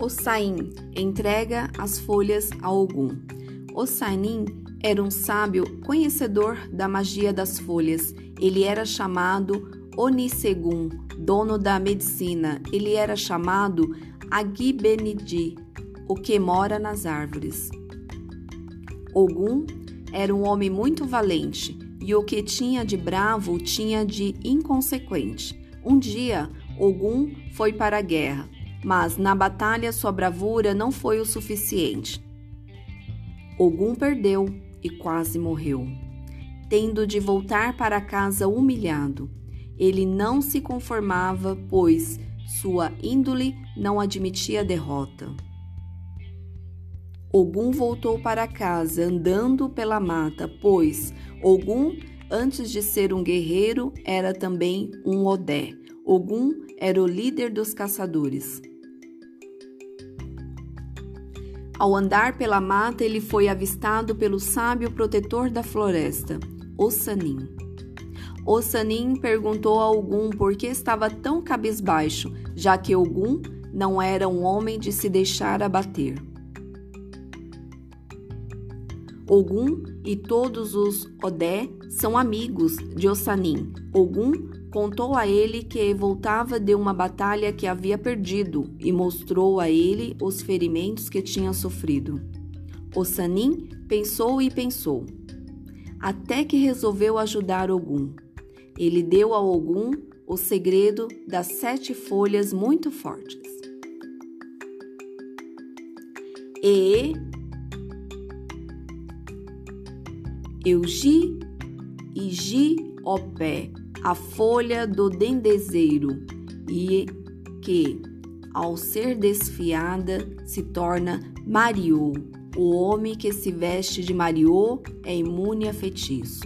Ossain entrega as folhas a Ogum. Ossain era um sábio conhecedor da magia das folhas. Ele era chamado Onisegum, dono da medicina. Ele era chamado Agibenidi, o que mora nas árvores. Ogum era um homem muito valente e o que tinha de bravo tinha de inconsequente. Um dia, Ogum foi para a guerra, mas na batalha sua bravura não foi o suficiente. Ogum perdeu e quase morreu, tendo de voltar para casa humilhado. Ele não se conformava, pois sua índole não admitia derrota. Ogum voltou para casa andando pela mata, pois Ogum, antes de ser um guerreiro, era também um Odé. Ogum era o líder dos caçadores. Ao andar pela mata, ele foi avistado pelo sábio protetor da floresta, Ossanin. Ossanin perguntou a Ogum por que estava tão cabisbaixo, já que Ogum não era um homem de se deixar abater. Ogum e todos os Odé são amigos de Ossanin. Ogum Contou a ele que voltava de uma batalha que havia perdido e mostrou a ele os ferimentos que tinha sofrido. O Sanin pensou e pensou, até que resolveu ajudar Ogum. Ele deu a Ogum o segredo das sete folhas muito fortes. E Eugi e Gi Opé a folha do dendezeiro e que, ao ser desfiada, se torna mariô. O homem que se veste de mariô é imune a feitiço.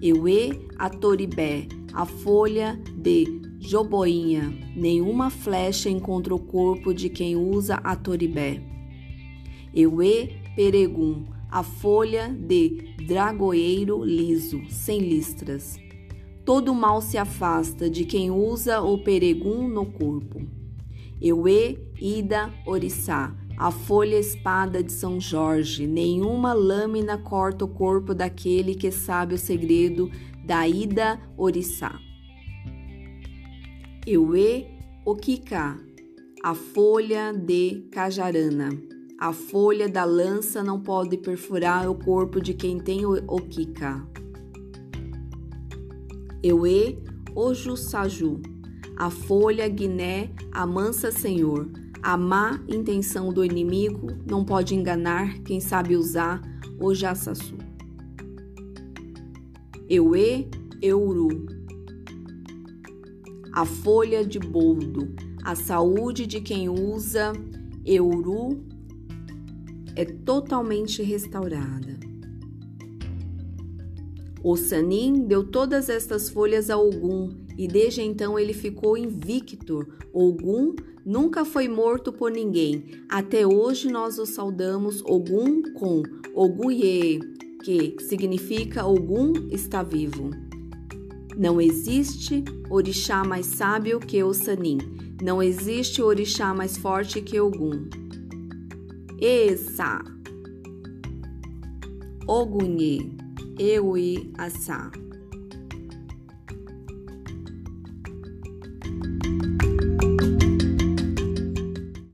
Euê a toribé, a folha de joboinha. Nenhuma flecha encontra o corpo de quem usa a toribé. Euê peregum, a folha de dragoeiro liso, sem listras. Todo mal se afasta de quem usa o peregum no corpo. Euê, Ida, Orissá, a folha espada de São Jorge, nenhuma lâmina corta o corpo daquele que sabe o segredo da Ida Orissá. Euê, Okika, a folha de Cajarana. A folha da lança não pode perfurar o corpo de quem tem o Okika. Euê, Ojussaju, a folha Guiné, amansa Senhor. A má intenção do inimigo não pode enganar quem sabe usar o jaçaçu. Euê, Euru, a folha de boldo. A saúde de quem usa Euru é totalmente restaurada. O Sanin deu todas estas folhas a Ogum e desde então ele ficou invicto. Ogum nunca foi morto por ninguém. Até hoje nós o saudamos Ogum com Oguye, que significa Ogum está vivo. Não existe orixá mais sábio que o Sanin. Não existe orixá mais forte que Ogum. Essa. Ogunye. Eui Assá.